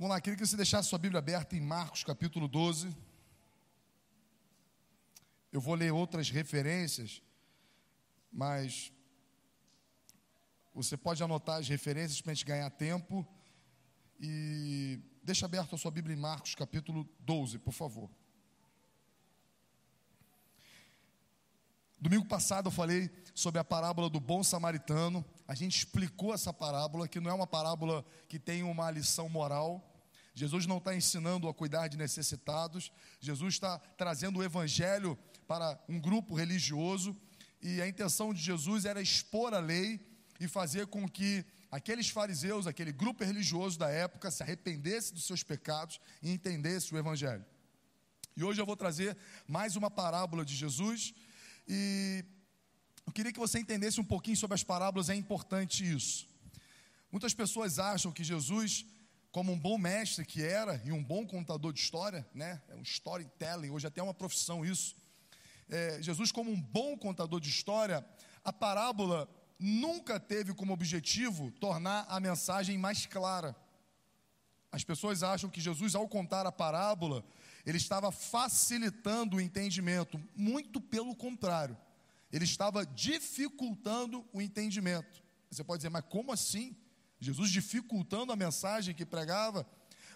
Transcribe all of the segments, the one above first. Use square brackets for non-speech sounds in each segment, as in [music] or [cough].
Vamos lá, queria que você deixasse sua Bíblia aberta em Marcos capítulo 12. Eu vou ler outras referências, mas você pode anotar as referências para a gente ganhar tempo. E deixa aberto a sua Bíblia em Marcos capítulo 12, por favor. Domingo passado eu falei sobre a parábola do bom samaritano. A gente explicou essa parábola, que não é uma parábola que tem uma lição moral. Jesus não está ensinando a cuidar de necessitados. Jesus está trazendo o evangelho para um grupo religioso. E a intenção de Jesus era expor a lei e fazer com que aqueles fariseus, aquele grupo religioso da época, se arrependesse dos seus pecados e entendesse o evangelho. E hoje eu vou trazer mais uma parábola de Jesus e eu queria que você entendesse um pouquinho sobre as parábolas, é importante isso. Muitas pessoas acham que Jesus, como um bom mestre que era e um bom contador de história, né, é um storytelling, hoje até é uma profissão isso. É, Jesus, como um bom contador de história, a parábola nunca teve como objetivo tornar a mensagem mais clara. As pessoas acham que Jesus, ao contar a parábola, ele estava facilitando o entendimento, muito pelo contrário, ele estava dificultando o entendimento. Você pode dizer, mas como assim? Jesus dificultando a mensagem que pregava?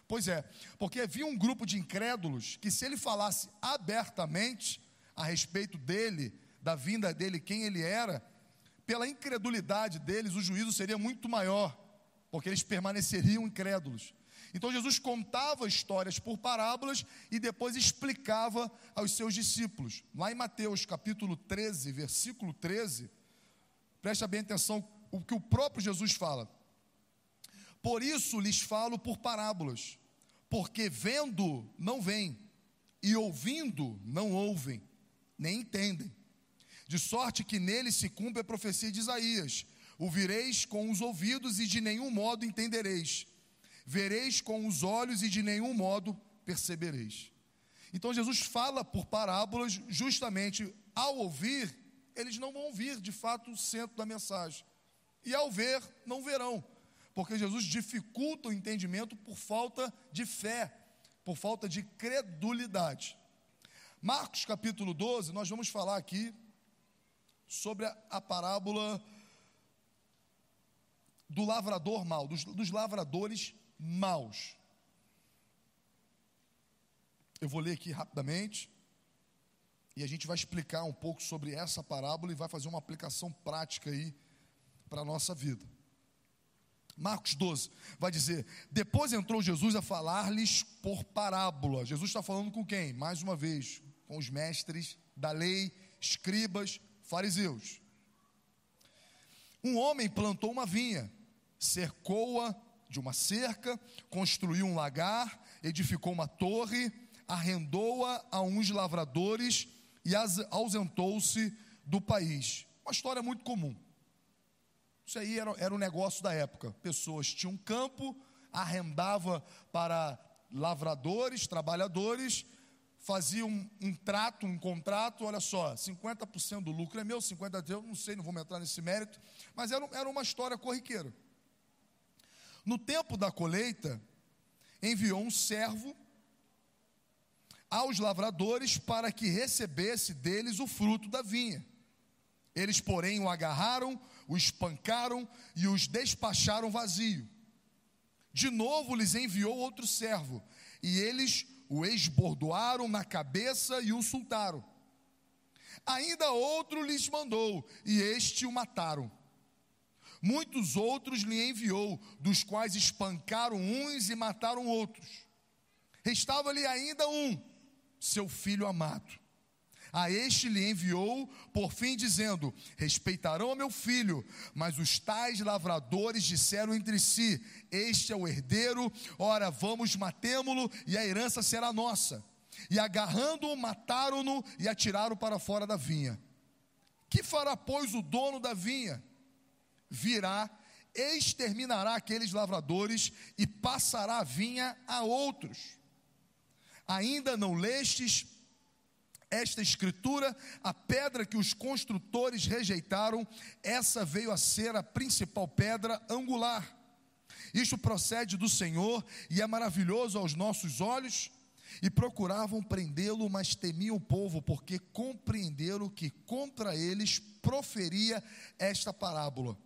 Pois é, porque havia um grupo de incrédulos que, se ele falasse abertamente a respeito dele, da vinda dele, quem ele era, pela incredulidade deles, o juízo seria muito maior, porque eles permaneceriam incrédulos. Então Jesus contava histórias por parábolas e depois explicava aos seus discípulos. Lá em Mateus capítulo 13, versículo 13, presta bem atenção o que o próprio Jesus fala. Por isso lhes falo por parábolas, porque vendo não veem, e ouvindo não ouvem, nem entendem. De sorte que nele se cumpre a profecia de Isaías: Ouvireis com os ouvidos e de nenhum modo entendereis vereis com os olhos e de nenhum modo percebereis. Então Jesus fala por parábolas, justamente ao ouvir, eles não vão ouvir de fato o centro da mensagem. E ao ver, não verão, porque Jesus dificulta o entendimento por falta de fé, por falta de credulidade. Marcos capítulo 12, nós vamos falar aqui sobre a, a parábola do lavrador mal, dos, dos lavradores maus. Eu vou ler aqui rapidamente e a gente vai explicar um pouco sobre essa parábola e vai fazer uma aplicação prática aí para a nossa vida. Marcos 12 vai dizer: Depois entrou Jesus a falar-lhes por parábola. Jesus está falando com quem? Mais uma vez, com os mestres da lei, escribas, fariseus. Um homem plantou uma vinha, cercou-a de uma cerca, construiu um lagar, edificou uma torre, arrendou-a a uns lavradores e ausentou-se do país. Uma história muito comum. Isso aí era, era um negócio da época. Pessoas tinham um campo, arrendava para lavradores, trabalhadores, faziam um, um, trato, um contrato, olha só, 50% do lucro é meu, 50% é não sei, não vou entrar nesse mérito, mas era, era uma história corriqueira. No tempo da colheita, enviou um servo aos lavradores para que recebesse deles o fruto da vinha. Eles, porém, o agarraram, o espancaram e os despacharam vazio. De novo lhes enviou outro servo, e eles o esbordoaram na cabeça e o insultaram. Ainda outro lhes mandou, e este o mataram. Muitos outros lhe enviou, dos quais espancaram uns e mataram outros. Restava-lhe ainda um, seu filho amado. A este lhe enviou, por fim, dizendo: Respeitarão meu filho. Mas os tais lavradores disseram entre si: Este é o herdeiro, ora vamos matemo-lo, e a herança será nossa. E agarrando-o, mataram-no e atiraram para fora da vinha. Que fará, pois, o dono da vinha? virá, exterminará aqueles lavradores e passará a vinha a outros. Ainda não lestes esta escritura, a pedra que os construtores rejeitaram, essa veio a ser a principal pedra angular. Isto procede do Senhor e é maravilhoso aos nossos olhos. E procuravam prendê-lo, mas temiam o povo, porque compreenderam que contra eles proferia esta parábola.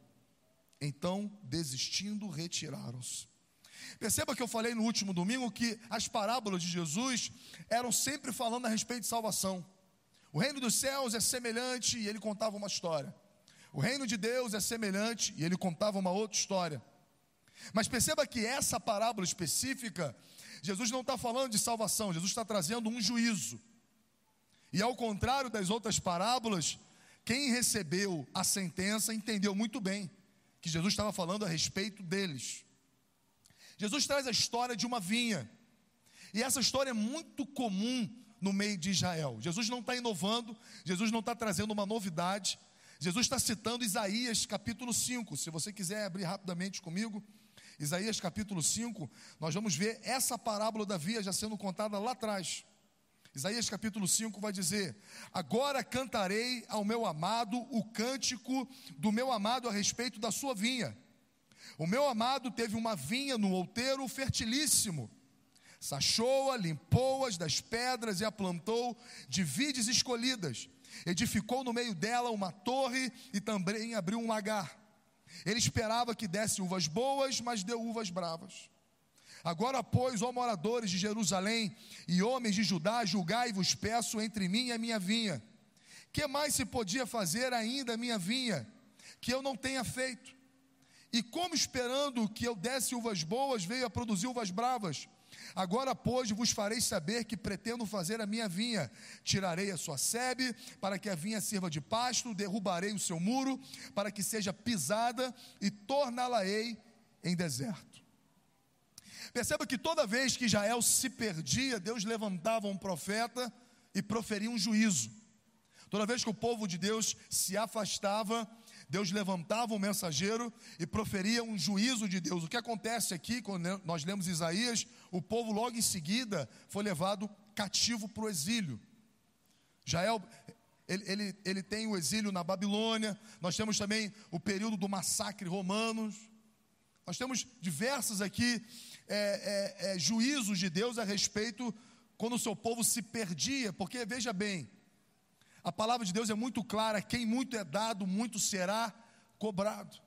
Então, desistindo, retiraram-se. Perceba que eu falei no último domingo que as parábolas de Jesus eram sempre falando a respeito de salvação. O reino dos céus é semelhante e ele contava uma história. O reino de Deus é semelhante e ele contava uma outra história. Mas perceba que essa parábola específica, Jesus não está falando de salvação, Jesus está trazendo um juízo. E ao contrário das outras parábolas, quem recebeu a sentença entendeu muito bem que Jesus estava falando a respeito deles. Jesus traz a história de uma vinha, e essa história é muito comum no meio de Israel. Jesus não está inovando, Jesus não está trazendo uma novidade, Jesus está citando Isaías capítulo 5. Se você quiser abrir rapidamente comigo, Isaías capítulo 5, nós vamos ver essa parábola da via já sendo contada lá atrás. Isaías capítulo 5 vai dizer: Agora cantarei ao meu amado o cântico do meu amado a respeito da sua vinha. O meu amado teve uma vinha no outeiro fertilíssimo. Sachou-a, limpou-as das pedras e a plantou de vides escolhidas. Edificou no meio dela uma torre e também abriu um lagar. Ele esperava que desse uvas boas, mas deu uvas bravas. Agora, pois, ó moradores de Jerusalém e homens de Judá, julgai-vos, peço, entre mim e a minha vinha. Que mais se podia fazer ainda a minha vinha, que eu não tenha feito? E como esperando que eu desse uvas boas, veio a produzir uvas bravas? Agora, pois, vos farei saber que pretendo fazer a minha vinha. Tirarei a sua sebe, para que a vinha sirva de pasto, derrubarei o seu muro, para que seja pisada, e torná-la-ei em deserto. Perceba que toda vez que Israel se perdia, Deus levantava um profeta e proferia um juízo. Toda vez que o povo de Deus se afastava, Deus levantava um mensageiro e proferia um juízo de Deus. O que acontece aqui, quando nós lemos Isaías, o povo logo em seguida foi levado cativo para o exílio. Jael, ele, ele, ele tem o exílio na Babilônia, nós temos também o período do massacre romano. Nós temos diversos aqui é, é, é, juízos de Deus a respeito quando o seu povo se perdia, porque veja bem, a palavra de Deus é muito clara: quem muito é dado, muito será cobrado.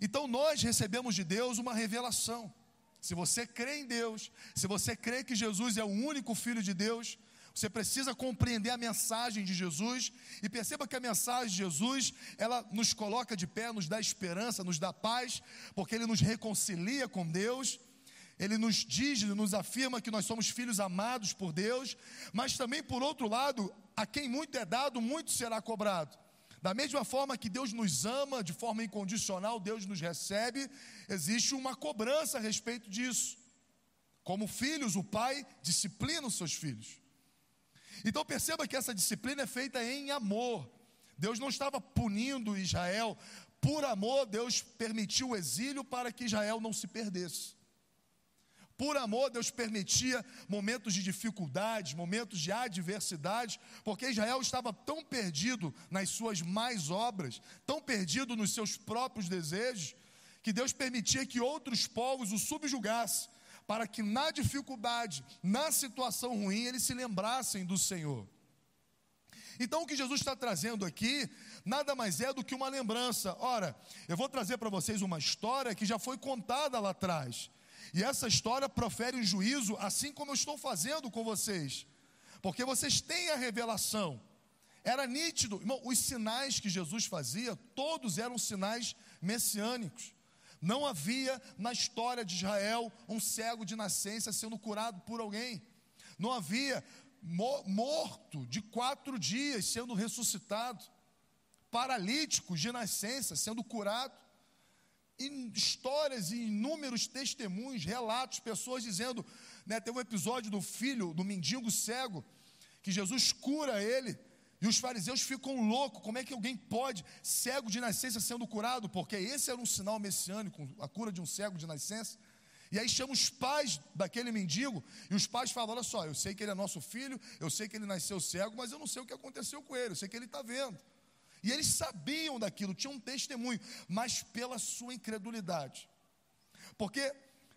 Então nós recebemos de Deus uma revelação. Se você crê em Deus, se você crê que Jesus é o único Filho de Deus, você precisa compreender a mensagem de Jesus e perceba que a mensagem de Jesus, ela nos coloca de pé, nos dá esperança, nos dá paz, porque ele nos reconcilia com Deus ele nos diz, nos afirma que nós somos filhos amados por Deus, mas também, por outro lado, a quem muito é dado, muito será cobrado. Da mesma forma que Deus nos ama de forma incondicional, Deus nos recebe, existe uma cobrança a respeito disso. Como filhos, o pai disciplina os seus filhos. Então perceba que essa disciplina é feita em amor. Deus não estava punindo Israel, por amor, Deus permitiu o exílio para que Israel não se perdesse. Por amor, Deus permitia momentos de dificuldade, momentos de adversidade, porque Israel estava tão perdido nas suas mais obras, tão perdido nos seus próprios desejos, que Deus permitia que outros povos o subjugassem, para que na dificuldade, na situação ruim, eles se lembrassem do Senhor. Então, o que Jesus está trazendo aqui, nada mais é do que uma lembrança. Ora, eu vou trazer para vocês uma história que já foi contada lá atrás. E essa história profere um juízo, assim como eu estou fazendo com vocês, porque vocês têm a revelação. Era nítido, irmão, os sinais que Jesus fazia, todos eram sinais messiânicos. Não havia na história de Israel um cego de nascença sendo curado por alguém. Não havia morto de quatro dias sendo ressuscitado. Paralíticos de nascença sendo curado histórias e inúmeros testemunhos, relatos, pessoas dizendo, né, teve um episódio do filho, do mendigo cego, que Jesus cura ele, e os fariseus ficam loucos, como é que alguém pode, cego de nascença sendo curado, porque esse era um sinal messiânico, a cura de um cego de nascença, e aí chama os pais daquele mendigo, e os pais falam: Olha só, eu sei que ele é nosso filho, eu sei que ele nasceu cego, mas eu não sei o que aconteceu com ele, eu sei que ele está vendo. E eles sabiam daquilo, tinham um testemunho, mas pela sua incredulidade, Porque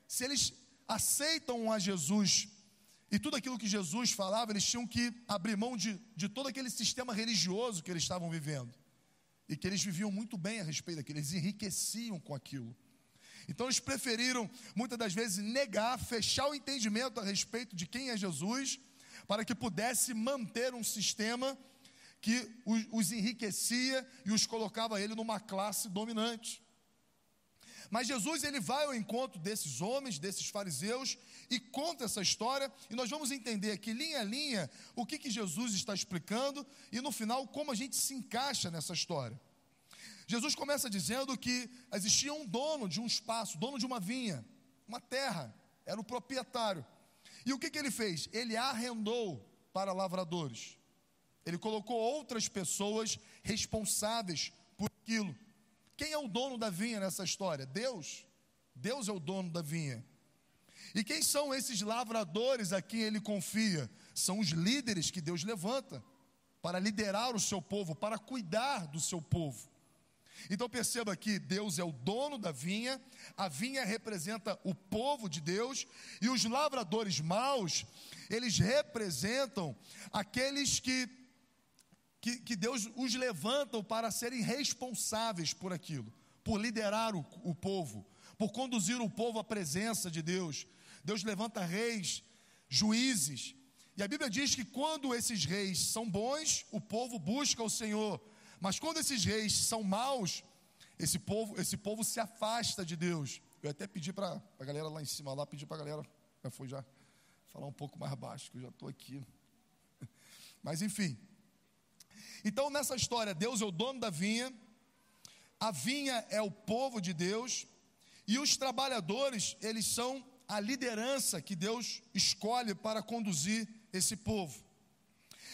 se eles aceitam a Jesus e tudo aquilo que Jesus falava, eles tinham que abrir mão de, de todo aquele sistema religioso que eles estavam vivendo. E que eles viviam muito bem a respeito daquilo, eles enriqueciam com aquilo. Então eles preferiram, muitas das vezes, negar, fechar o entendimento a respeito de quem é Jesus, para que pudesse manter um sistema que os, os enriquecia e os colocava ele numa classe dominante. Mas Jesus ele vai ao encontro desses homens, desses fariseus e conta essa história e nós vamos entender aqui linha a linha o que, que Jesus está explicando e no final como a gente se encaixa nessa história. Jesus começa dizendo que existia um dono de um espaço, dono de uma vinha, uma terra, era o proprietário. E o que, que ele fez? Ele arrendou para lavradores. Ele colocou outras pessoas responsáveis por aquilo. Quem é o dono da vinha nessa história? Deus. Deus é o dono da vinha. E quem são esses lavradores a quem ele confia? São os líderes que Deus levanta para liderar o seu povo, para cuidar do seu povo. Então perceba que Deus é o dono da vinha, a vinha representa o povo de Deus, e os lavradores maus, eles representam aqueles que que, que Deus os levantam para serem responsáveis por aquilo, por liderar o, o povo, por conduzir o povo à presença de Deus. Deus levanta reis, juízes. E a Bíblia diz que quando esses reis são bons, o povo busca o Senhor. Mas quando esses reis são maus, esse povo, esse povo se afasta de Deus. Eu até pedi para a galera lá em cima, lá, pedi para a galera, já foi já, falar um pouco mais baixo, que eu já estou aqui. [laughs] Mas enfim, então, nessa história, Deus é o dono da vinha, a vinha é o povo de Deus, e os trabalhadores, eles são a liderança que Deus escolhe para conduzir esse povo.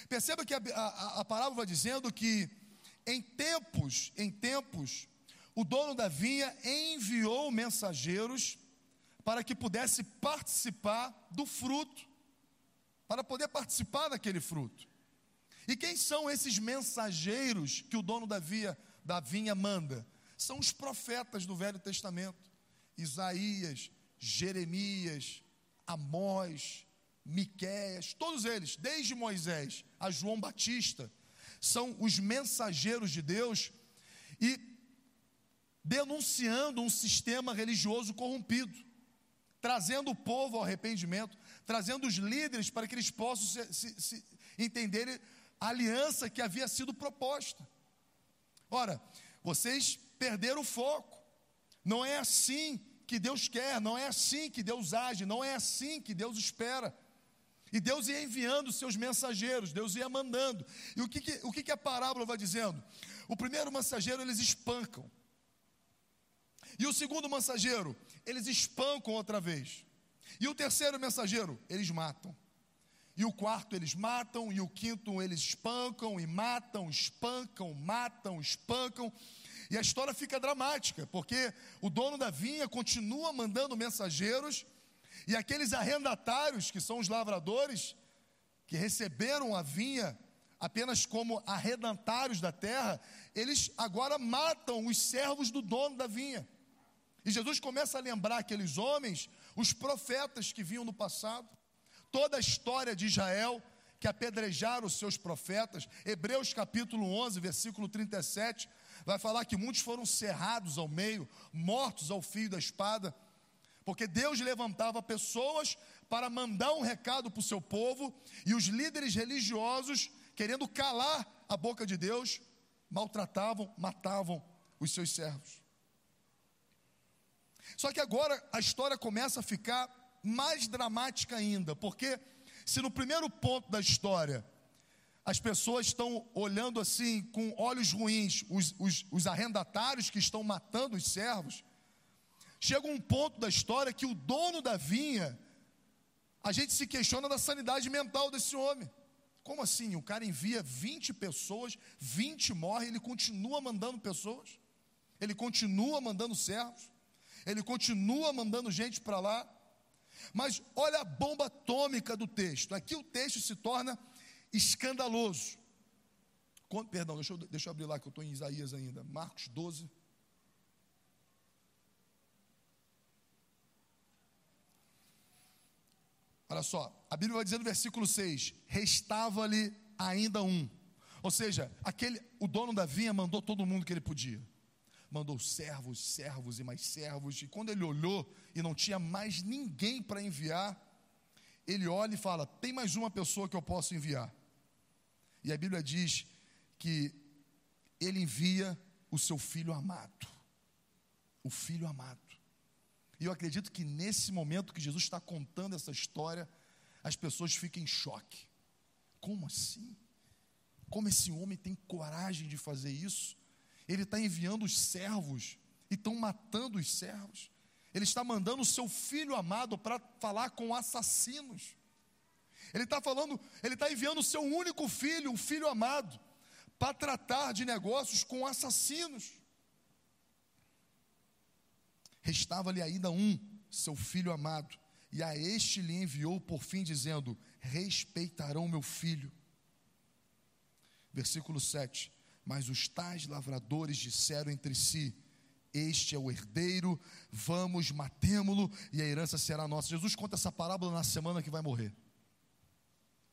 Perceba que a, a, a dizendo que em tempos, em tempos, o dono da vinha enviou mensageiros para que pudesse participar do fruto, para poder participar daquele fruto. E quem são esses mensageiros que o dono da, via, da vinha manda? São os profetas do Velho Testamento: Isaías, Jeremias, Amós, Miquéias, todos eles, desde Moisés a João Batista, são os mensageiros de Deus e denunciando um sistema religioso corrompido, trazendo o povo ao arrependimento, trazendo os líderes para que eles possam se, se, se entenderem aliança que havia sido proposta. Ora, vocês perderam o foco. Não é assim que Deus quer, não é assim que Deus age, não é assim que Deus espera. E Deus ia enviando seus mensageiros, Deus ia mandando. E o que, que o que, que a parábola vai dizendo? O primeiro mensageiro eles espancam. E o segundo mensageiro, eles espancam outra vez. E o terceiro mensageiro, eles matam. E o quarto eles matam, e o quinto eles espancam e matam, espancam, matam, espancam. E a história fica dramática, porque o dono da vinha continua mandando mensageiros, e aqueles arrendatários, que são os lavradores, que receberam a vinha apenas como arrendatários da terra, eles agora matam os servos do dono da vinha. E Jesus começa a lembrar aqueles homens, os profetas que vinham no passado toda a história de Israel que apedrejaram os seus profetas. Hebreus capítulo 11, versículo 37, vai falar que muitos foram cerrados ao meio, mortos ao fio da espada, porque Deus levantava pessoas para mandar um recado para o seu povo, e os líderes religiosos, querendo calar a boca de Deus, maltratavam, matavam os seus servos. Só que agora a história começa a ficar mais dramática ainda, porque se no primeiro ponto da história as pessoas estão olhando assim com olhos ruins os, os, os arrendatários que estão matando os servos, chega um ponto da história que o dono da vinha, a gente se questiona da sanidade mental desse homem. Como assim? O cara envia 20 pessoas, 20 morrem, ele continua mandando pessoas, ele continua mandando servos, ele continua mandando gente para lá. Mas olha a bomba atômica do texto. Aqui o texto se torna escandaloso. Perdão, deixa eu, deixa eu abrir lá que eu estou em Isaías ainda. Marcos 12. Olha só, a Bíblia vai dizer no versículo 6: restava-lhe ainda um. Ou seja, aquele, o dono da vinha mandou todo mundo que ele podia. Mandou servos, servos e mais servos. E quando ele olhou e não tinha mais ninguém para enviar, ele olha e fala: tem mais uma pessoa que eu posso enviar. E a Bíblia diz que ele envia o seu filho amado. O filho amado. E eu acredito que nesse momento que Jesus está contando essa história, as pessoas ficam em choque. Como assim? Como esse homem tem coragem de fazer isso? Ele está enviando os servos e estão matando os servos. Ele está mandando o seu filho amado para falar com assassinos. Ele está falando, ele está enviando o seu único filho, um filho amado, para tratar de negócios com assassinos. Restava-lhe ainda um, seu filho amado, e a este lhe enviou por fim, dizendo: Respeitarão meu filho. Versículo 7: Mas os tais lavradores disseram entre si: Este é o herdeiro, vamos, matemo-lo, e a herança será nossa. Jesus conta essa parábola na semana que vai morrer.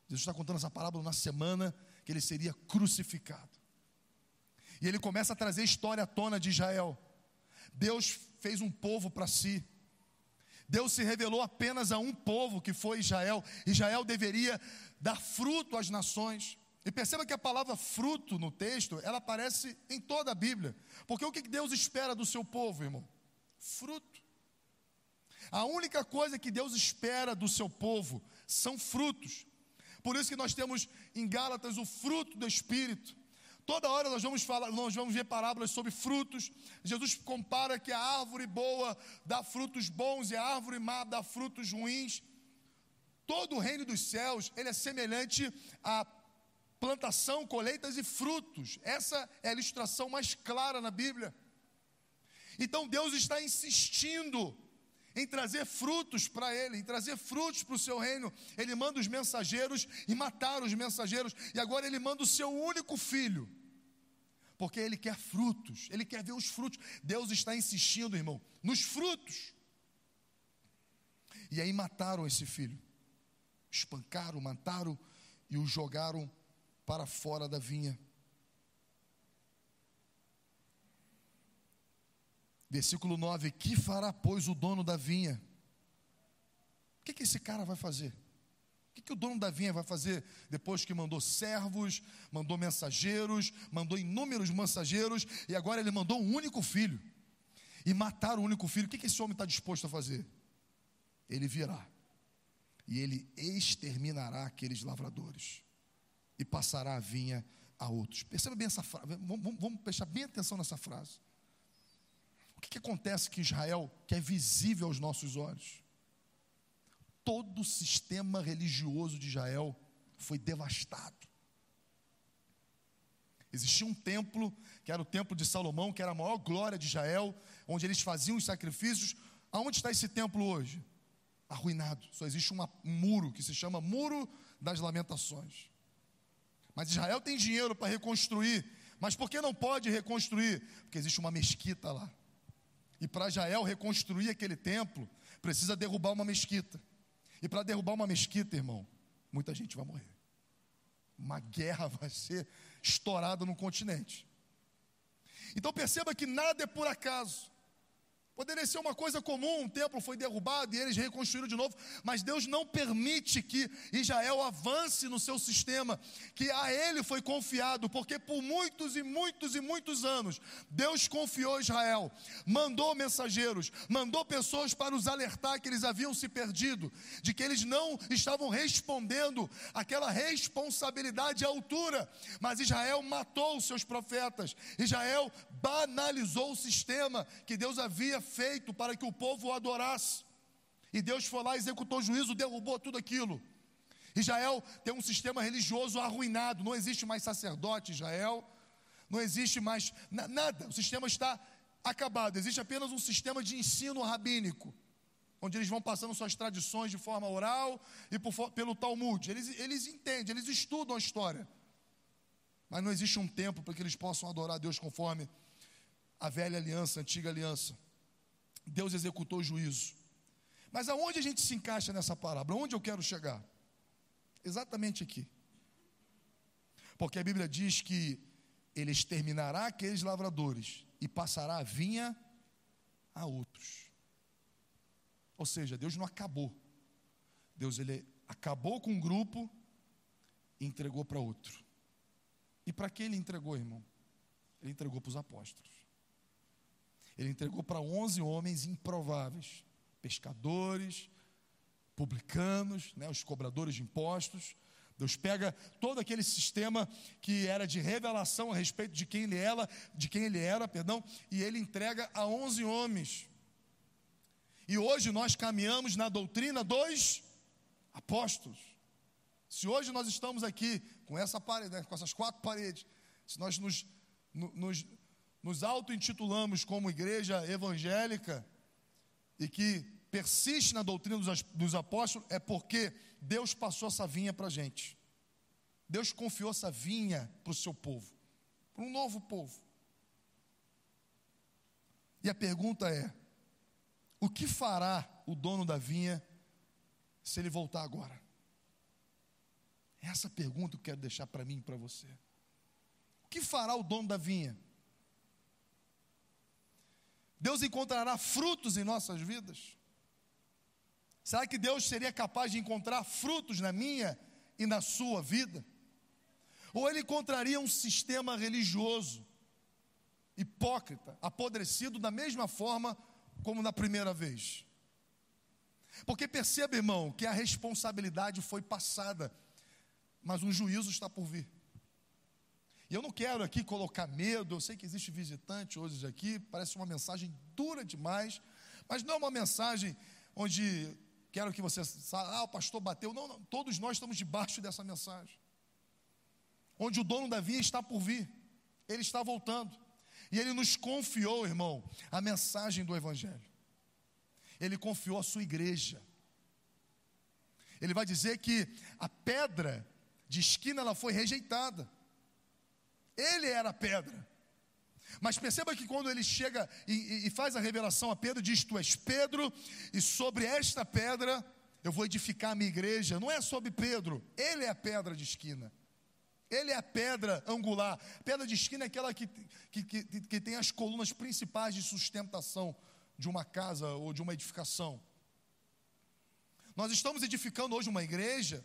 Jesus está contando essa parábola na semana que ele seria crucificado. E ele começa a trazer história à tona de Israel. Deus fez um povo para si. Deus se revelou apenas a um povo que foi Israel. Israel deveria dar fruto às nações. E perceba que a palavra fruto no texto, ela aparece em toda a Bíblia. Porque o que Deus espera do seu povo, irmão? Fruto. A única coisa que Deus espera do seu povo são frutos. Por isso que nós temos em Gálatas o fruto do Espírito. Toda hora nós vamos falar, nós vamos ver parábolas sobre frutos. Jesus compara que a árvore boa dá frutos bons e a árvore má dá frutos ruins. Todo o reino dos céus, ele é semelhante a plantação, colheitas e frutos. Essa é a ilustração mais clara na Bíblia. Então Deus está insistindo em trazer frutos para ele, em trazer frutos para o seu reino. Ele manda os mensageiros e mataram os mensageiros, e agora ele manda o seu único filho, porque ele quer frutos, ele quer ver os frutos. Deus está insistindo, irmão, nos frutos. E aí mataram esse filho, espancaram, mataram e o jogaram para fora da vinha. Versículo 9: Que fará, pois, o dono da vinha? O que, que esse cara vai fazer? O que, que o dono da vinha vai fazer depois que mandou servos, mandou mensageiros, mandou inúmeros mensageiros e agora ele mandou um único filho? E matar o único filho, o que, que esse homem está disposto a fazer? Ele virá e ele exterminará aqueles lavradores e passará a vinha a outros. Perceba bem essa frase, vamos, vamos prestar bem atenção nessa frase. O que, que acontece que Israel, que é visível aos nossos olhos? Todo o sistema religioso de Israel foi devastado. Existia um templo, que era o templo de Salomão, que era a maior glória de Israel, onde eles faziam os sacrifícios. Aonde está esse templo hoje? Arruinado. Só existe um muro que se chama Muro das Lamentações. Mas Israel tem dinheiro para reconstruir. Mas por que não pode reconstruir? Porque existe uma mesquita lá. E para Jael reconstruir aquele templo, precisa derrubar uma mesquita. E para derrubar uma mesquita, irmão, muita gente vai morrer. Uma guerra [laughs] vai ser estourada no continente. Então perceba que nada é por acaso. Poderia ser uma coisa comum, um templo foi derrubado e eles reconstruíram de novo, mas Deus não permite que Israel avance no seu sistema, que a ele foi confiado, porque por muitos e muitos e muitos anos Deus confiou Israel, mandou mensageiros, mandou pessoas para os alertar que eles haviam se perdido, de que eles não estavam respondendo aquela responsabilidade à altura, mas Israel matou os seus profetas, Israel banalizou o sistema que Deus havia feito para que o povo o adorasse. E Deus foi lá, executou juízo, derrubou tudo aquilo. Israel tem um sistema religioso arruinado, não existe mais sacerdote Israel, não existe mais nada, o sistema está acabado, existe apenas um sistema de ensino rabínico, onde eles vão passando suas tradições de forma oral e por, pelo Talmud. Eles, eles entendem, eles estudam a história, mas não existe um tempo para que eles possam adorar a Deus conforme a velha aliança, a antiga aliança. Deus executou o juízo. Mas aonde a gente se encaixa nessa parábola? Onde eu quero chegar? Exatamente aqui. Porque a Bíblia diz que ele exterminará aqueles lavradores e passará a vinha a outros. Ou seja, Deus não acabou. Deus ele acabou com um grupo e entregou para outro. E para quem ele entregou, irmão? Ele entregou para os apóstolos. Ele entregou para 11 homens improváveis, pescadores, publicanos, né, os cobradores de impostos. Deus pega todo aquele sistema que era de revelação a respeito de quem ele era, de quem ele era, perdão, e ele entrega a 11 homens. E hoje nós caminhamos na doutrina dos apóstolos. Se hoje nós estamos aqui com essa parede, né, com essas quatro paredes, se nós nos, nos, nos auto-intitulamos como igreja evangélica e que persiste na doutrina dos, apóstolos, é porque Deus passou essa vinha para a gente. Deus confiou essa vinha para o seu povo, para um novo povo. E a pergunta é: o que fará o dono da vinha se ele voltar agora? Essa pergunta eu quero deixar para mim e para você. O que fará o dono da vinha? Deus encontrará frutos em nossas vidas? Será que Deus seria capaz de encontrar frutos na minha e na sua vida? Ou ele encontraria um sistema religioso, hipócrita, apodrecido da mesma forma como na primeira vez? Porque perceba, irmão, que a responsabilidade foi passada, mas um juízo está por vir. E eu não quero aqui colocar medo, eu sei que existe visitante hoje aqui, parece uma mensagem dura demais, mas não é uma mensagem onde quero que você ah, o pastor bateu. Não, não, todos nós estamos debaixo dessa mensagem. Onde o dono da via está por vir, ele está voltando. E ele nos confiou, irmão, a mensagem do Evangelho. Ele confiou a sua igreja. Ele vai dizer que a pedra de esquina ela foi rejeitada. Ele era a pedra. Mas perceba que quando ele chega e, e, faz a revelação a Pedro, diz: Tu és Pedro, e sobre esta pedra eu vou edificar a minha igreja. Não é sobre Pedro, ele é a pedra de esquina. Ele é a pedra angular. Pedra de esquina é aquela que, que, que, que tem as colunas principais de sustentação de uma casa ou de uma edificação. Nós estamos edificando hoje uma igreja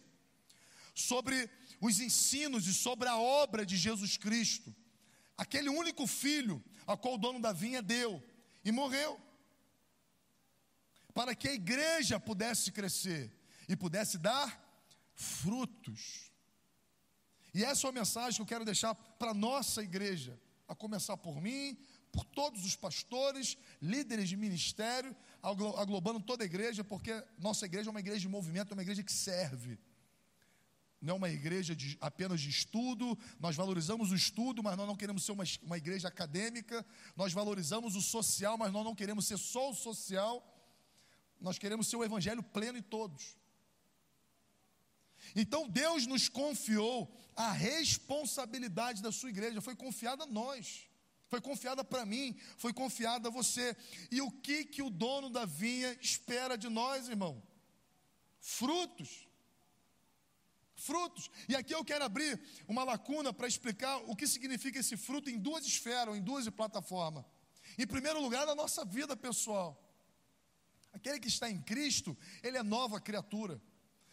sobre os ensinos e sobre a obra de Jesus Cristo, aquele único filho a qual o dono da vinha deu e morreu, para que a igreja pudesse crescer e pudesse dar frutos. E essa é a mensagem que eu quero deixar para a nossa igreja, a começar por mim, por todos os pastores, líderes de ministério, aglobando toda a igreja, porque nossa igreja é uma igreja de movimento, é uma igreja que serve não é uma igreja de, apenas de estudo, nós valorizamos o estudo, mas nós não queremos ser uma, uma igreja acadêmica, nós valorizamos o social, mas nós não queremos ser só o social, nós queremos ser o evangelho pleno em todos. Então Deus nos confiou a responsabilidade da sua igreja, foi confiada a nós, foi confiada para mim, foi confiada a você. E o que que o dono da vinha espera de nós, irmão? Frutos frutos. E aqui eu quero abrir uma lacuna para explicar o que significa esse fruto em duas esferas, em duas plataformas. Em primeiro lugar, na nossa vida pessoal. Aquele que está em Cristo, ele é nova criatura.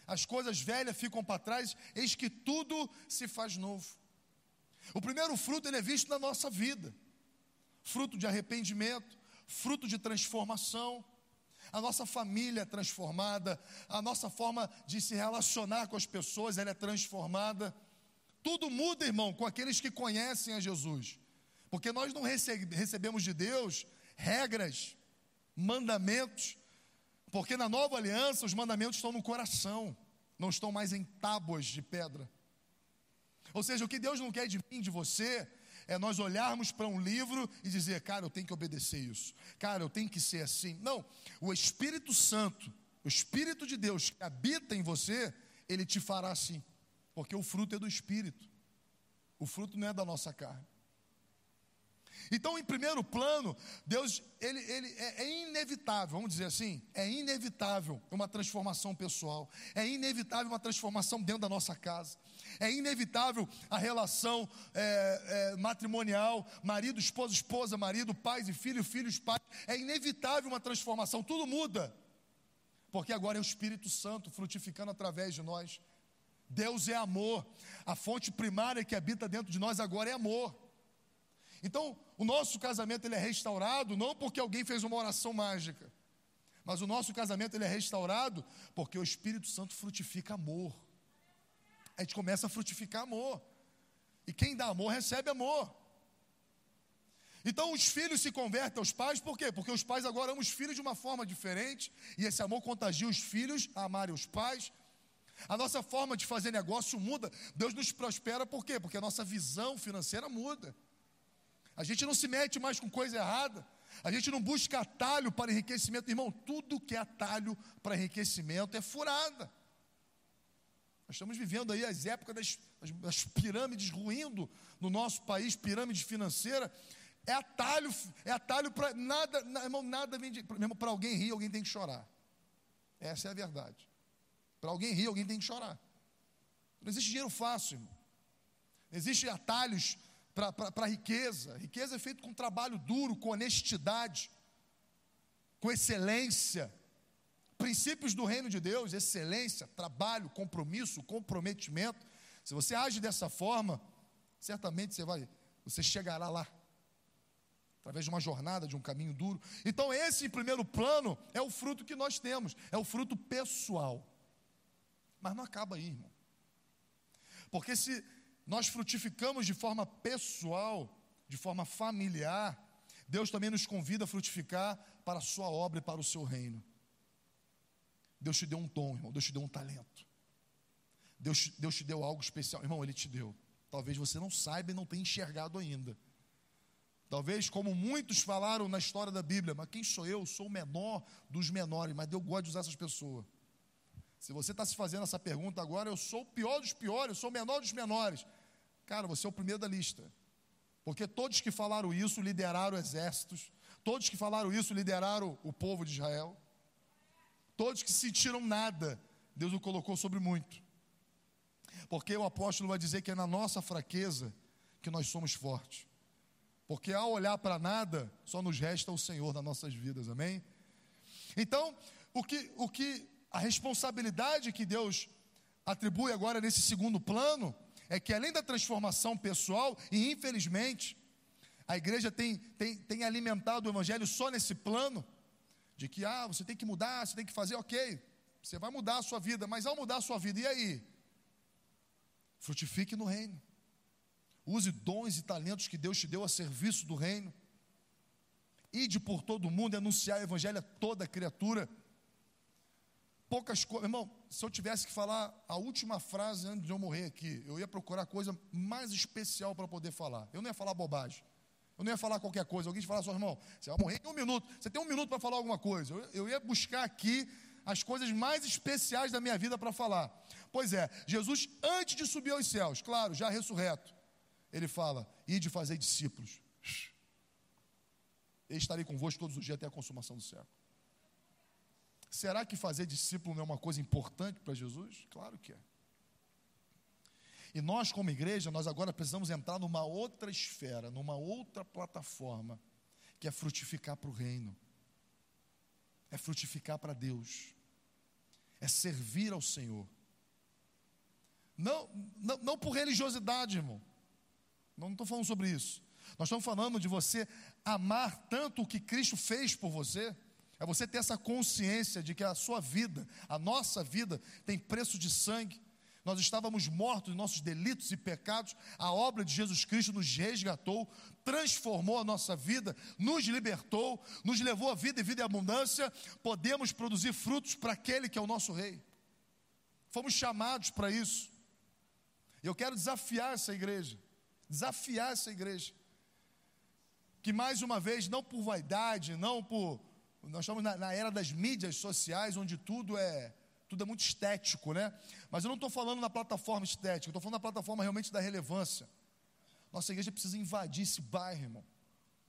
As coisas velhas ficam para trás, eis que tudo se faz novo. O primeiro fruto ele é visto na nossa vida. Fruto de arrependimento, fruto de transformação a nossa família é transformada, a nossa forma de se relacionar com as pessoas ela é transformada. Tudo muda, irmão, com aqueles que conhecem a Jesus, porque nós não recebemos de Deus regras, mandamentos, porque na nova aliança os mandamentos estão no coração, não estão mais em tábuas de pedra. Ou seja, o que Deus não quer de mim, de você, é nós olharmos para um livro e dizer, cara, eu tenho que obedecer isso, cara, eu tenho que ser assim. Não, o Espírito Santo, o Espírito de Deus que habita em você, ele te fará assim, porque o fruto é do Espírito, o fruto não é da nossa carne. Então, em primeiro plano, Deus, ele, ele é, é, inevitável, vamos dizer assim, é inevitável uma transformação pessoal, é inevitável uma transformação dentro da nossa casa, é inevitável a relação é, é, matrimonial, marido, esposa, esposa, marido, pais e filho, filhos, pais, é inevitável uma transformação, tudo muda, porque agora é o Espírito Santo frutificando através de nós. Deus é amor, a fonte primária que habita dentro de nós agora é amor. Então, o nosso casamento ele é restaurado não porque alguém fez uma oração mágica, mas o nosso casamento ele é restaurado porque o Espírito Santo frutifica amor. A gente começa a frutificar amor. E quem dá amor recebe amor. Então os filhos se convertem aos pais, por quê? Porque os pais agora amam os filhos de uma forma diferente, e esse amor contagia os filhos a amarem os pais. A nossa forma de fazer negócio muda. Deus nos prospera por quê? Porque a nossa visão financeira muda. A gente não se mete mais com coisa errada. A gente não busca atalho para enriquecimento. Irmão, tudo que é atalho para enriquecimento é furada. Nós estamos vivendo aí as épocas das, das pirâmides ruindo no nosso país, pirâmide financeira. É atalho, é atalho para nada, irmão, nada vem de. Mesmo para alguém rir, alguém tem que chorar. Essa é a verdade. Para alguém rir, alguém tem que chorar. Não existe dinheiro fácil, irmão. Existem atalhos para riqueza. Riqueza é feita com trabalho duro, com honestidade, com excelência. Princípios do reino de Deus, excelência, trabalho, compromisso, comprometimento. Se você age dessa forma, certamente você vai, você chegará lá. Através de uma jornada, de um caminho duro. Então, esse em primeiro plano é o fruto que nós temos, é o fruto pessoal. Mas não acaba aí, irmão. Porque se nós frutificamos de forma pessoal, de forma familiar, Deus também nos convida a frutificar para a sua obra e para o seu reino. Deus te deu um tom, irmão, Deus te deu um talento. Deus, Deus te deu algo especial, irmão, Ele te deu. Talvez você não saiba e não tenha enxergado ainda. Talvez, como muitos falaram na história da Bíblia, mas quem sou eu? Sou o menor dos menores, mas Deus gosta de usar essas pessoas. Se você está se fazendo essa pergunta agora, eu sou o pior dos piores, eu sou o menor dos menores. Cara, você é o primeiro da lista. Porque todos que falaram isso lideraram exércitos, todos que falaram isso lideraram o povo de Israel. Todos que sentiram nada, Deus o colocou sobre muito. Porque o apóstolo vai dizer que é na nossa fraqueza que nós somos fortes. Porque ao olhar para nada, só nos resta o Senhor nas nossas vidas, amém? Então, o que, o que a responsabilidade que Deus atribui agora nesse segundo plano é que além da transformação pessoal, e infelizmente, a igreja tem, tem, tem alimentado o evangelho só nesse plano, de que, ah, você tem que mudar, você tem que fazer, ok, você vai mudar a sua vida, mas ao mudar a sua vida, e aí? Frutifique no reino, use dons e talentos que Deus te deu a serviço do reino, ide por todo mundo e anunciar o evangelho a toda criatura, poucas coisas. Irmão, se eu tivesse que falar a última frase antes de eu morrer aqui, eu ia procurar coisa mais especial para poder falar. Eu não ia falar bobagem. Eu não ia falar qualquer coisa. Alguém te falar só, irmão, você vai morrer em um minuto. Você tem um minuto para falar alguma coisa. Eu, eu ia buscar aqui as coisas mais especiais da minha vida para falar. Pois é, Jesus, antes de subir aos céus, claro, já ressurreto, ele fala: e de fazer discípulos. Eu estarei convosco todos os dias até a consumação do século. Será que fazer discípulo não é uma coisa importante para Jesus? Claro que é. E nós, como igreja, nós agora precisamos entrar numa outra esfera, numa outra plataforma, que é frutificar para o reino, é frutificar para Deus, é servir ao Senhor. Não, não, não por religiosidade, irmão. Não estou falando sobre isso. Nós estamos falando de você amar tanto o que Cristo fez por você é você ter essa consciência de que a sua vida, a nossa vida, tem preço de sangue. Nós estávamos mortos em nossos delitos e pecados. A obra de Jesus Cristo nos resgatou, transformou a nossa vida, nos libertou, nos levou a vida e vida e abundância. Podemos produzir frutos para aquele que é o nosso Rei. Fomos chamados para isso. Eu quero desafiar essa igreja, desafiar essa igreja, que mais uma vez, não por vaidade, não por nós estamos na, na, era das mídias sociais, onde tudo é tudo é muito estético, né? Mas eu não estou falando na plataforma estética, estou falando na plataforma realmente da relevância. Nossa igreja precisa invadir esse bairro, irmão.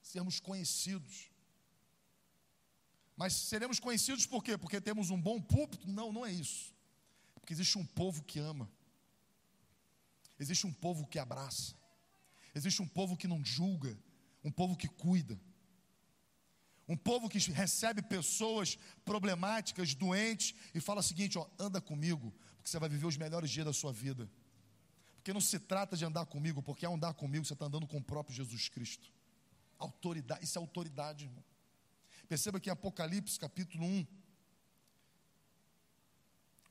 sermos conhecidos. Mas seremos conhecidos por quê? Porque temos um bom púlpito? Não, não é isso. Porque existe um povo que ama. Existe um povo que abraça. Existe um povo que não julga, um povo que cuida. Um povo que recebe pessoas problemáticas, doentes, e fala o seguinte: ó, anda comigo, porque você vai viver os melhores dias da sua vida. Porque não se trata de andar comigo, porque ao andar comigo você está andando com o próprio Jesus Cristo. Autoridade, isso é autoridade, irmão. Perceba que em Apocalipse, capítulo 1,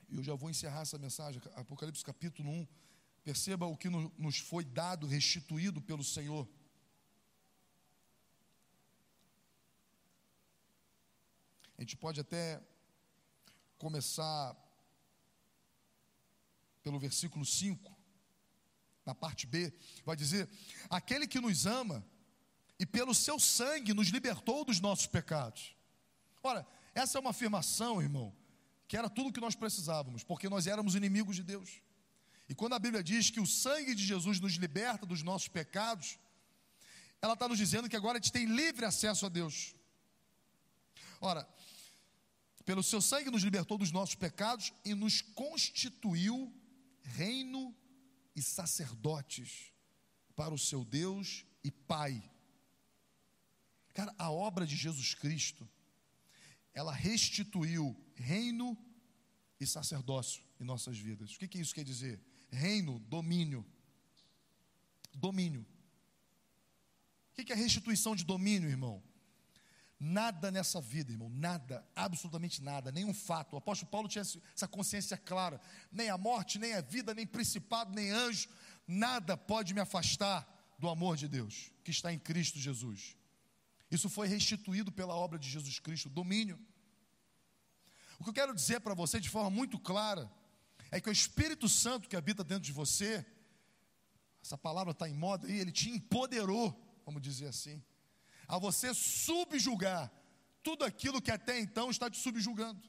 e eu já vou encerrar essa mensagem, Apocalipse capítulo 1, perceba o que nos foi dado, restituído pelo Senhor. A gente pode até começar pelo versículo 5, na parte B, vai dizer: Aquele que nos ama e pelo seu sangue nos libertou dos nossos pecados. Ora, essa é uma afirmação, irmão, que era tudo o que nós precisávamos, porque nós éramos inimigos de Deus. E quando a Bíblia diz que o sangue de Jesus nos liberta dos nossos pecados, ela está nos dizendo que agora a gente tem livre acesso a Deus. Ora, pelo seu sangue nos libertou dos nossos pecados e nos constituiu reino e sacerdotes para o seu Deus e Pai. Cara, a obra de Jesus Cristo, ela restituiu reino e sacerdócio em nossas vidas. O que, que isso quer dizer? Reino, domínio. Domínio. O que, que é restituição de domínio, irmão? Nada nessa vida, irmão, nada, absolutamente nada, nenhum fato. O apóstolo Paulo tinha essa consciência clara: nem a morte, nem a vida, nem principado, nem anjo, nada pode me afastar do amor de Deus que está em Cristo Jesus. Isso foi restituído pela obra de Jesus Cristo, domínio. O que eu quero dizer para você de forma muito clara é que o Espírito Santo que habita dentro de você, essa palavra está em moda aí, ele te empoderou, vamos dizer assim a você subjugar tudo aquilo que até então está te subjugando.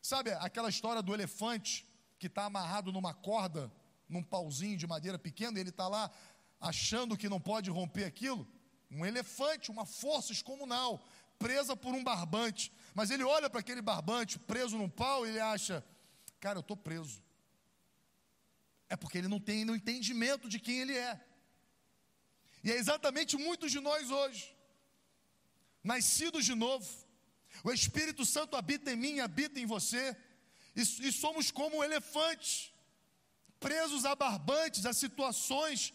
Sabe aquela história do elefante que está amarrado numa corda, num pauzinho de madeira pequena, e ele está lá achando que não pode romper aquilo? Um elefante, uma força excomunal, presa por um barbante. Mas ele olha para aquele barbante preso num pau e ele acha: cara, eu estou preso. É porque ele não tem no entendimento de quem ele é. E é exatamente muitos de nós hoje, nascidos de novo, o Espírito Santo habita em mim, habita em você, e, e somos como elefantes, presos a barbantes, a situações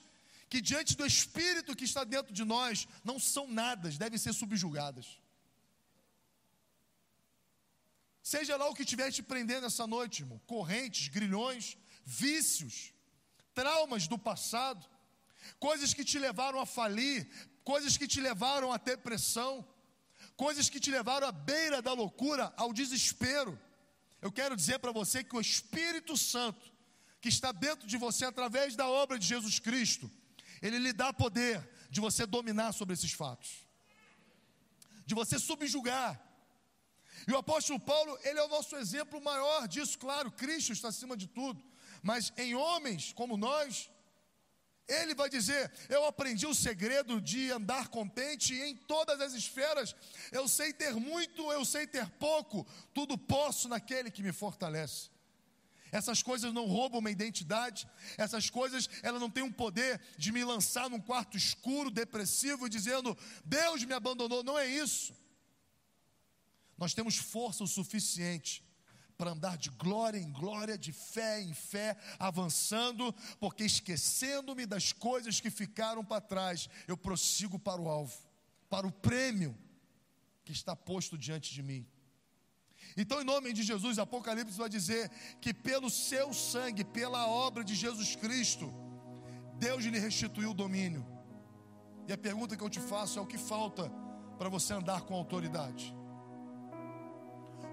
que diante do Espírito que está dentro de nós não são nada, devem ser subjugadas. Seja lá o que estiver te prendendo essa noite, irmão, correntes, grilhões, vícios, traumas do passado, coisas que te levaram a falir, coisas que te levaram à depressão, coisas que te levaram à beira da loucura, ao desespero. Eu quero dizer para você que o Espírito Santo, que está dentro de você através da obra de Jesus Cristo, ele lhe dá poder de você dominar sobre esses fatos, de você subjugar. E o apóstolo Paulo, ele é o nosso exemplo maior disso, claro, Cristo está acima de tudo, mas em homens como nós, ele vai dizer: Eu aprendi o segredo de andar contente em todas as esferas. Eu sei ter muito, eu sei ter pouco. Tudo posso naquele que me fortalece. Essas coisas não roubam uma identidade. Essas coisas, ela não tem um poder de me lançar num quarto escuro, depressivo, dizendo: Deus me abandonou. Não é isso. Nós temos força o suficiente para andar de glória em glória, de fé em fé, avançando, porque esquecendo-me das coisas que ficaram para trás, eu prossigo para o alvo, para o prêmio que está posto diante de mim. Então, em nome de Jesus, Apocalipse vai dizer que pelo seu sangue, pela obra de Jesus Cristo, Deus lhe restituiu o domínio. E a pergunta que eu te faço é: o que falta para você andar com autoridade?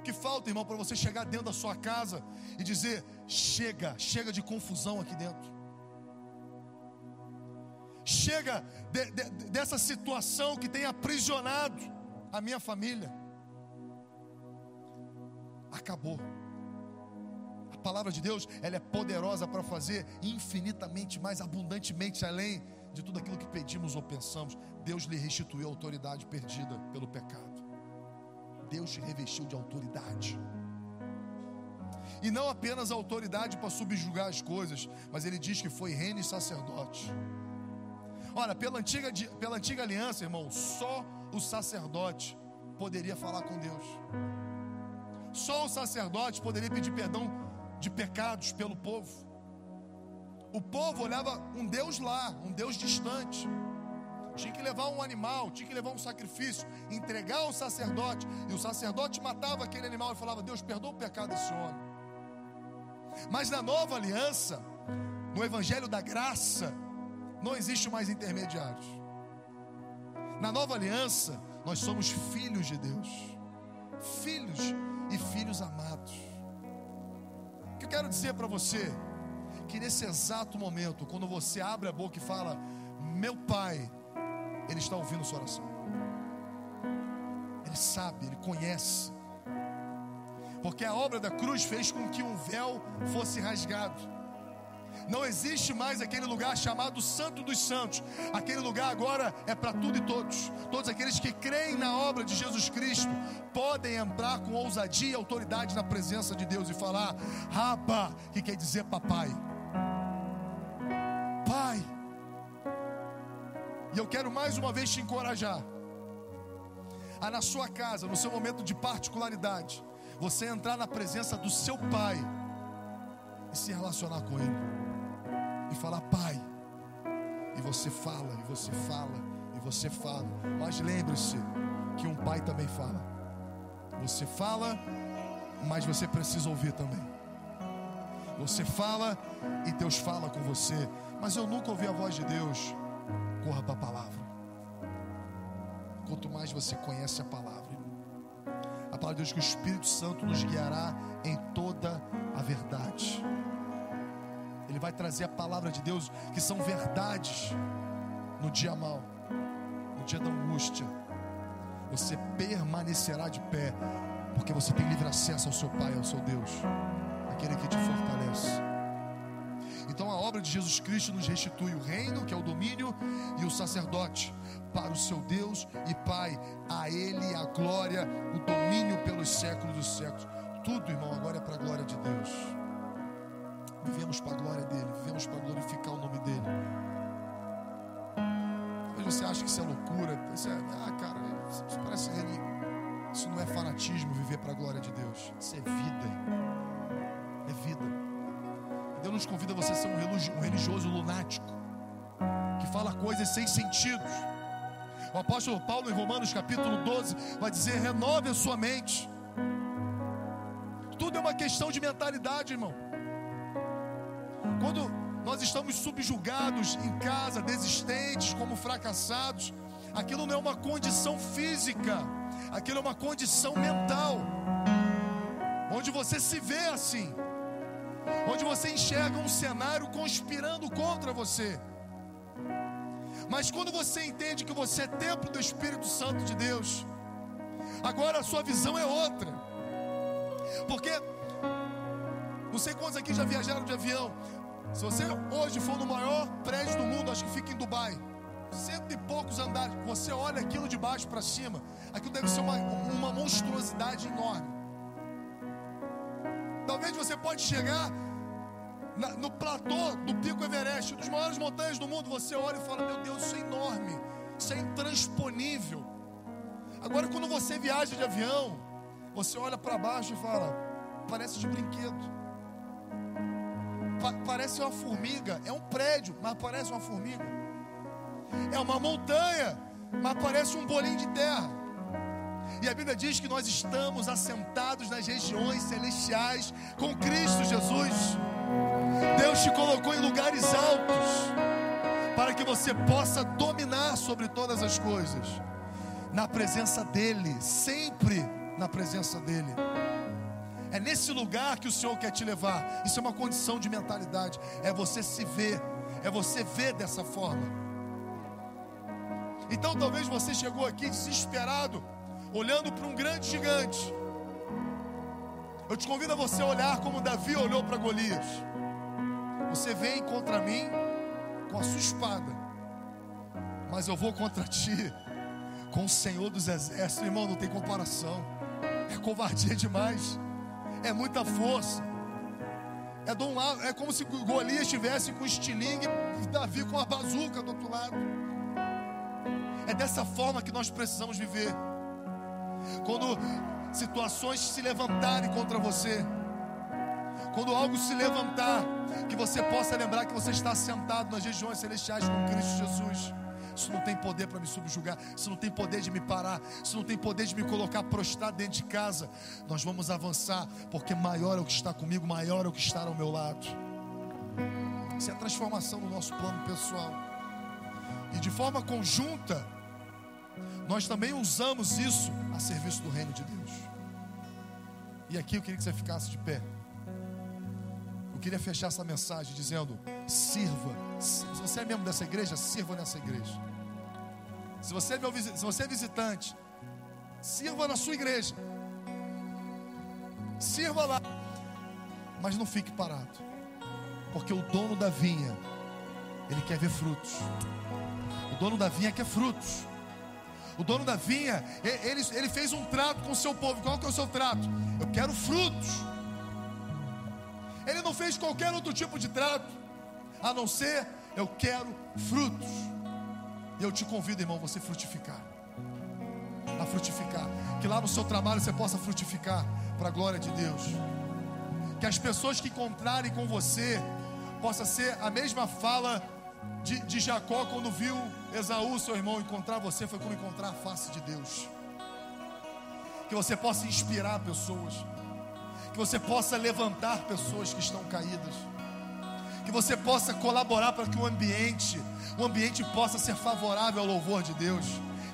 Que falta, irmão, para você chegar dentro da sua casa e dizer: chega, chega de confusão aqui dentro. Chega de, de, dessa situação que tem aprisionado a minha família. Acabou. A palavra de Deus, ela é poderosa para fazer infinitamente mais abundantemente além de tudo aquilo que pedimos ou pensamos, Deus lhe restituiu a autoridade perdida pelo pecado. Deus te revestiu de autoridade. E não apenas autoridade para subjugar as coisas, mas ele diz que foi reino e sacerdote. Olha, pela antiga, pela antiga aliança, irmão, só o sacerdote poderia falar com Deus. Só o sacerdote poderia pedir perdão de pecados pelo povo. O povo olhava um Deus lá, um Deus distante. Tinha que levar um animal, tinha que levar um sacrifício, entregar ao sacerdote. E o sacerdote matava aquele animal e falava: Deus, perdoa o pecado desse homem. Mas na nova aliança, no evangelho da graça, não existe mais intermediários. Na nova aliança, nós somos filhos de Deus, filhos e filhos amados. O que eu quero dizer para você? Que nesse exato momento, quando você abre a boca e fala, meu pai, ele está ouvindo sua oração. Ele sabe, ele conhece. Porque a obra da cruz fez com que um véu fosse rasgado. Não existe mais aquele lugar chamado Santo dos Santos. Aquele lugar agora é para tudo e todos. Todos aqueles que creem na obra de Jesus Cristo podem entrar com ousadia e autoridade na presença de Deus e falar: Raba, que quer dizer papai. E eu quero mais uma vez te encorajar a na sua casa, no seu momento de particularidade, você entrar na presença do seu pai e se relacionar com ele e falar pai. E você fala, e você fala, e você fala. Mas lembre-se que um pai também fala. Você fala, mas você precisa ouvir também. Você fala e Deus fala com você. Mas eu nunca ouvi a voz de Deus. Corra para a palavra. Quanto mais você conhece a palavra, palavra de Deus que o Espírito Santo nos guiará em toda a verdade. Ele vai trazer a palavra de Deus que são verdades no dia mal, no dia da angústia. Você permanecerá de pé, porque você tem livre acesso ao seu Pai, ao seu Deus, aquele que te fortalece. Então a obra de Jesus Cristo nos restitui o reino, que é o domínio, e o sacerdote para o seu Deus e Pai. A Ele a glória, o domínio pelos séculos dos séculos. Tudo, irmão, agora é para a glória de Deus. Vivemos para a glória dele, vivemos para glorificar o nome dele. Talvez você acha que isso é loucura. Isso é, ah, cara, isso parece Isso não é fanatismo viver para a glória de Deus. Isso é vida. É vida. Deus nos convida a você ser um religioso lunático, que fala coisas sem sentido. O apóstolo Paulo, em Romanos capítulo 12, vai dizer: renove a sua mente. Tudo é uma questão de mentalidade, irmão. Quando nós estamos subjugados em casa, desistentes, como fracassados, aquilo não é uma condição física, aquilo é uma condição mental, onde você se vê assim onde você enxerga um cenário conspirando contra você. Mas quando você entende que você é templo do Espírito Santo de Deus, agora a sua visão é outra. Porque não sei quantos aqui já viajaram de avião. Se você hoje for no maior prédio do mundo, acho que fica em Dubai, cento e poucos andares, você olha aquilo de baixo para cima, aquilo deve ser uma, uma monstruosidade enorme. Pode chegar na, no platô do Pico Everest, dos maiores montanhas do mundo, você olha e fala: Meu Deus, isso é enorme, isso é intransponível. Agora, quando você viaja de avião, você olha para baixo e fala: Parece de brinquedo. Pa parece uma formiga. É um prédio, mas parece uma formiga. É uma montanha, mas parece um bolinho de terra. E a Bíblia diz que nós estamos assentados nas regiões celestiais com Cristo Jesus. Deus te colocou em lugares altos para que você possa dominar sobre todas as coisas, na presença dEle, sempre na presença dEle. É nesse lugar que o Senhor quer te levar. Isso é uma condição de mentalidade. É você se ver, é você ver dessa forma. Então talvez você chegou aqui desesperado, olhando para um grande gigante. Eu te convido a você olhar como Davi olhou para Golias. Você vem contra mim com a sua espada, mas eu vou contra ti com o Senhor dos Exércitos. Irmão, não tem comparação. É covardia demais. É muita força. É, é como se Golias estivesse com estilingue e Davi com a bazuca do outro lado. É dessa forma que nós precisamos viver. Quando situações se levantarem contra você, quando algo se levantar, que você possa lembrar que você está sentado nas regiões celestiais com Cristo Jesus. Isso não tem poder para me subjugar, isso não tem poder de me parar, isso não tem poder de me colocar prostrado dentro de casa. Nós vamos avançar, porque maior é o que está comigo, maior é o que está ao meu lado. Isso é a transformação no nosso plano pessoal. E de forma conjunta, nós também usamos isso a serviço do reino de Deus. E aqui eu queria que você ficasse de pé. Eu queria fechar essa mensagem dizendo: sirva. Se você é membro dessa igreja, sirva nessa igreja. Se você é, meu, se você é visitante, sirva na sua igreja. Sirva lá. Mas não fique parado. Porque o dono da vinha, ele quer ver frutos. O dono da vinha quer frutos. O dono da vinha, ele, ele fez um trato com o seu povo. Qual que é o seu trato? Eu quero frutos. Ele não fez qualquer outro tipo de trato, a não ser eu quero frutos. E eu te convido, irmão, você frutificar. A frutificar. Que lá no seu trabalho você possa frutificar para a glória de Deus. Que as pessoas que encontrarem com você possa ser a mesma fala de, de Jacó quando viu Esaú, seu irmão, encontrar você foi como encontrar a face de Deus. Que você possa inspirar pessoas, que você possa levantar pessoas que estão caídas, que você possa colaborar para que o ambiente, o ambiente possa ser favorável ao louvor de Deus.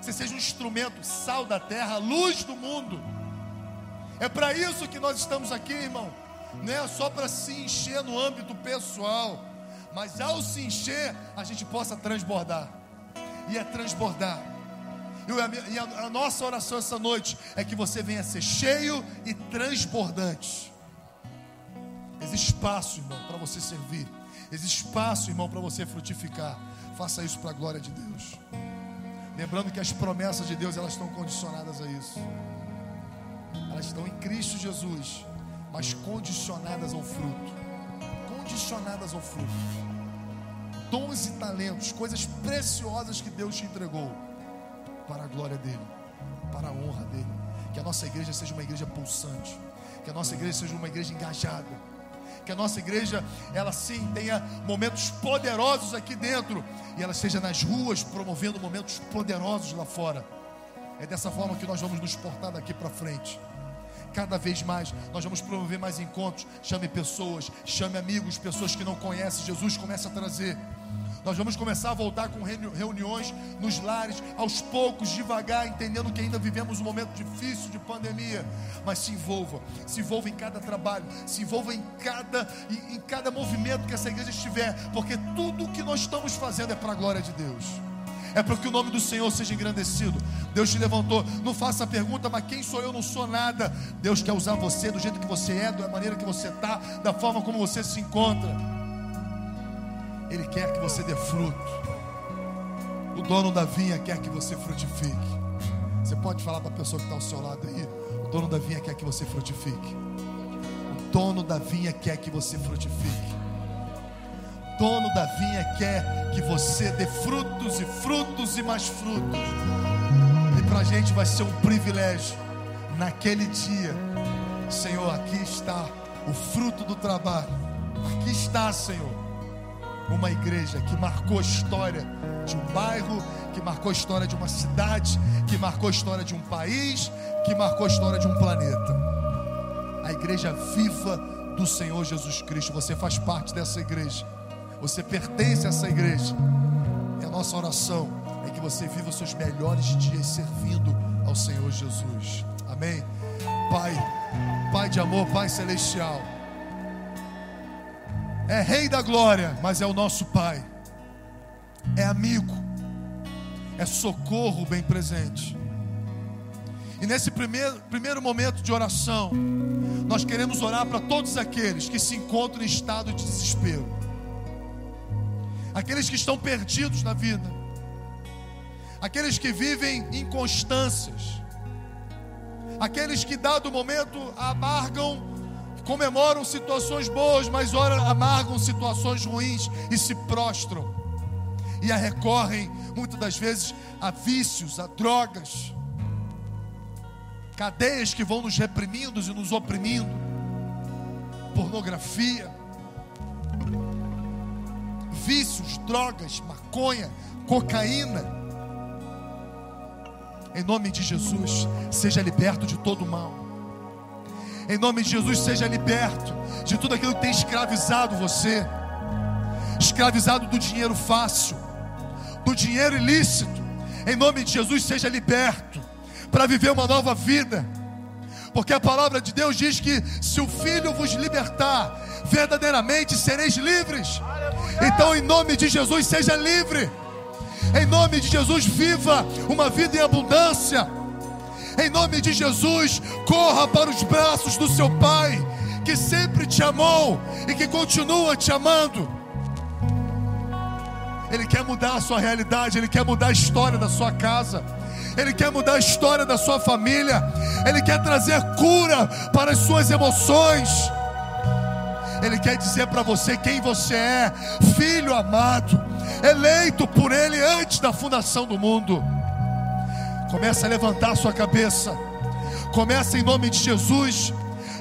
Você seja um instrumento, sal da terra, luz do mundo. É para isso que nós estamos aqui, irmão. Não é só para se encher no âmbito pessoal mas ao se encher, a gente possa transbordar. E é transbordar. E a, nossa oração essa noite é que você venha ser cheio e transbordante. Existe espaço, irmão, para você servir. Existe espaço, irmão, para você frutificar. Faça isso para a glória de Deus. Lembrando que as promessas de Deus elas estão condicionadas a isso. Elas estão em Cristo Jesus, mas condicionadas ao fruto condicionadas ao fruto. Dons e talentos, coisas preciosas que Deus te entregou para a glória dele, para a honra dele. Que a nossa igreja seja uma igreja pulsante, que a nossa igreja seja uma igreja engajada, que a nossa igreja, ela sim tenha momentos poderosos aqui dentro e ela esteja nas ruas promovendo momentos poderosos lá fora. É dessa forma que nós vamos nos portar daqui para frente cada vez mais. Nós vamos promover mais encontros. Chame pessoas, chame amigos, pessoas que não conhecem Jesus, comece a trazer. Nós vamos começar a voltar com reuniões nos lares, aos poucos, devagar, entendendo que ainda vivemos um momento difícil de pandemia. Mas se envolva, se envolva em cada trabalho, se envolva em cada, em, em cada movimento que essa igreja estiver, porque tudo o que nós estamos fazendo é para a glória de Deus é para que o nome do Senhor seja engrandecido. Deus te levantou. Não faça a pergunta, mas quem sou eu? Não sou nada. Deus quer usar você do jeito que você é, da maneira que você está, da forma como você se encontra. Ele quer que você dê fruto. O dono da vinha quer que você frutifique. Você pode falar para a pessoa que está ao seu lado aí. O dono da vinha quer que você frutifique. O dono da vinha quer que você frutifique dono da vinha quer que você dê frutos e frutos e mais frutos. E para a gente vai ser um privilégio naquele dia, Senhor, aqui está o fruto do trabalho. Aqui está, Senhor, uma igreja que marcou a história de um bairro, que marcou a história de uma cidade, que marcou a história de um país, que marcou a história de um planeta. A igreja viva do Senhor Jesus Cristo. Você faz parte dessa igreja. Você pertence a essa igreja. E a nossa oração é que você viva os seus melhores dias servindo ao Senhor Jesus. Amém. Pai, Pai de amor, Pai celestial. É Rei da glória, mas é o nosso Pai. É amigo. É socorro bem presente. E nesse primeiro, primeiro momento de oração, nós queremos orar para todos aqueles que se encontram em estado de desespero aqueles que estão perdidos na vida, aqueles que vivem inconstâncias, aqueles que, dado momento, amargam, comemoram situações boas, mas ora amargam situações ruins e se prostram. E a recorrem muitas das vezes a vícios, a drogas, cadeias que vão nos reprimindo e nos oprimindo, pornografia, vícios, drogas, maconha, cocaína. Em nome de Jesus, seja liberto de todo mal. Em nome de Jesus, seja liberto de tudo aquilo que tem escravizado você escravizado do dinheiro fácil, do dinheiro ilícito. Em nome de Jesus, seja liberto para viver uma nova vida. Porque a palavra de Deus diz que se o Filho vos libertar, verdadeiramente sereis livres. Então, em nome de Jesus, seja livre. Em nome de Jesus, viva uma vida em abundância. Em nome de Jesus, corra para os braços do seu Pai, que sempre te amou e que continua te amando. Ele quer mudar a sua realidade, Ele quer mudar a história da sua casa, Ele quer mudar a história da sua família, Ele quer trazer cura para as suas emoções. Ele quer dizer para você quem você é, filho amado, eleito por Ele antes da fundação do mundo. Começa a levantar a sua cabeça, começa em nome de Jesus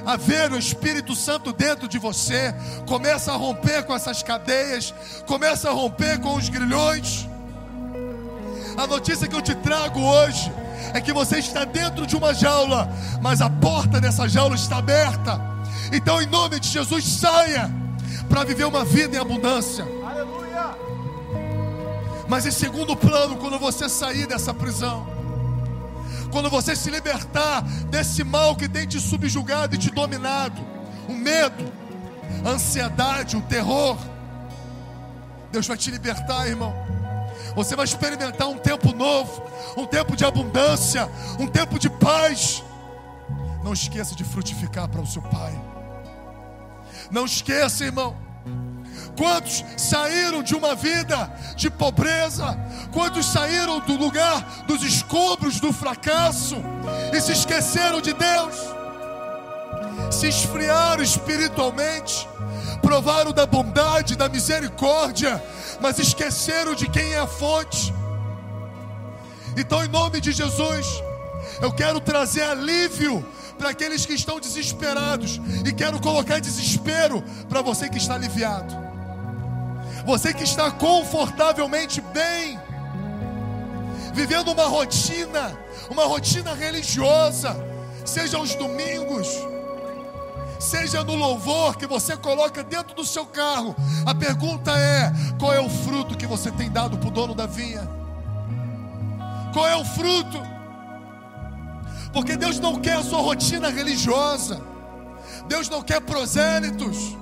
a ver o Espírito Santo dentro de você, começa a romper com essas cadeias, começa a romper com os grilhões. A notícia que eu te trago hoje é que você está dentro de uma jaula, mas a porta dessa jaula está aberta. Então, em nome de Jesus, saia para viver uma vida em abundância. Aleluia! Mas em segundo plano, quando você sair dessa prisão, quando você se libertar desse mal que tem te subjugado e te dominado, o medo, a ansiedade, o terror, Deus vai te libertar, irmão. Você vai experimentar um tempo novo, um tempo de abundância, um tempo de paz. Não esqueça de frutificar para o seu Pai. Não esqueça, irmão Quantos saíram de uma vida de pobreza? Quantos saíram do lugar dos escombros do fracasso e se esqueceram de Deus? Se esfriaram espiritualmente, provaram da bondade, da misericórdia, mas esqueceram de quem é a fonte. Então, em nome de Jesus, eu quero trazer alívio para aqueles que estão desesperados e quero colocar desespero para você que está aliviado. Você que está confortavelmente bem, vivendo uma rotina, uma rotina religiosa, seja aos domingos, seja no louvor que você coloca dentro do seu carro. A pergunta é: qual é o fruto que você tem dado para o dono da vinha? Qual é o fruto? Porque Deus não quer a sua rotina religiosa, Deus não quer prosélitos.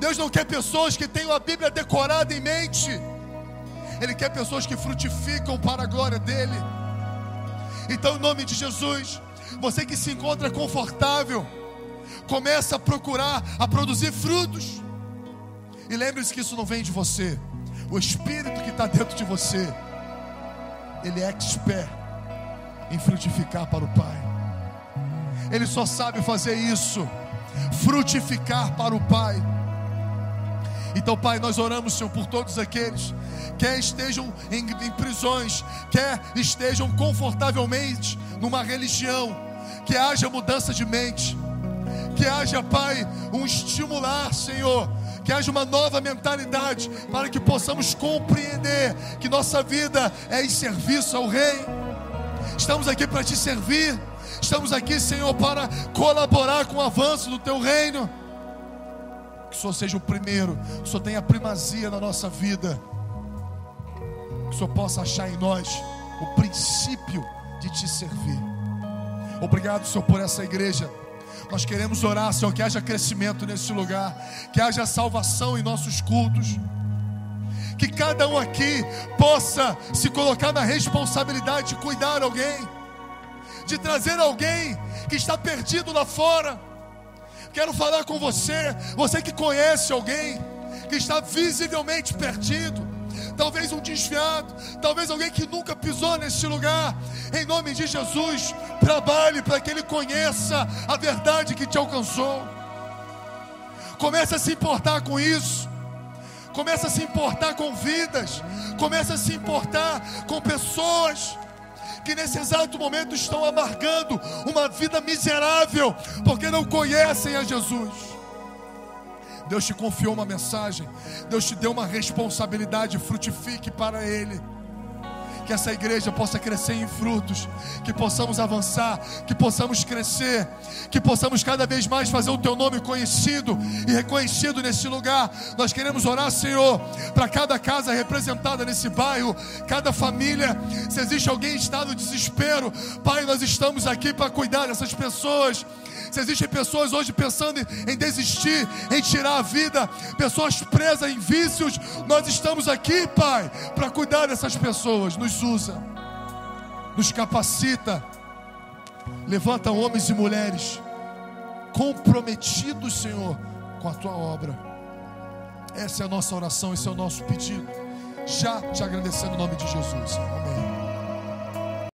Deus não quer pessoas que tenham a Bíblia decorada em mente. Ele quer pessoas que frutificam para a glória dele. Então, em nome de Jesus, você que se encontra confortável, começa a procurar, a produzir frutos. E lembre-se que isso não vem de você. O Espírito que está dentro de você, ele é expert em frutificar para o Pai. Ele só sabe fazer isso, frutificar para o Pai. Então, Pai, nós oramos, Senhor, por todos aqueles, quer estejam em, em prisões, quer estejam confortavelmente numa religião, que haja mudança de mente, que haja, Pai, um estimular, Senhor, que haja uma nova mentalidade, para que possamos compreender que nossa vida é em serviço ao Rei. Estamos aqui para te servir, estamos aqui, Senhor, para colaborar com o avanço do teu reino que o Senhor seja o primeiro, que o Senhor tenha primazia na nossa vida, que o Senhor possa achar em nós o princípio de te servir. Obrigado, Senhor, por essa igreja. Nós queremos orar, Senhor, que haja crescimento nesse lugar, que haja salvação em nossos cultos. Que cada um aqui possa se colocar na responsabilidade de cuidar alguém, de trazer alguém que está perdido lá fora Quero falar com você, você que conhece alguém que está visivelmente perdido, talvez um desviado, talvez alguém que nunca pisou neste lugar. Em nome de Jesus, trabalhe para que ele conheça a verdade que te alcançou. Comece a se importar com isso. Comece a se importar com vidas. Comece a se importar com pessoas que nesse exato momento estão amargando uma vida miserável porque não conhecem a Jesus. Deus te confiou uma mensagem, Deus te deu uma responsabilidade, frutifique para Ele que essa igreja possa crescer em frutos, que possamos avançar, que possamos crescer, que possamos cada vez mais fazer o teu nome conhecido e reconhecido nesse lugar. Nós queremos orar, Senhor, para cada casa representada nesse bairro, cada família. Se existe alguém em estado de desespero, Pai, nós estamos aqui para cuidar dessas pessoas. Se existem pessoas hoje pensando em desistir, em tirar a vida, pessoas presas em vícios, nós estamos aqui, Pai, para cuidar dessas pessoas. Nos usa, nos capacita, levanta homens e mulheres comprometidos, Senhor, com a tua obra. Essa é a nossa oração, esse é o nosso pedido. Já te agradecendo em nome de Jesus. Amém.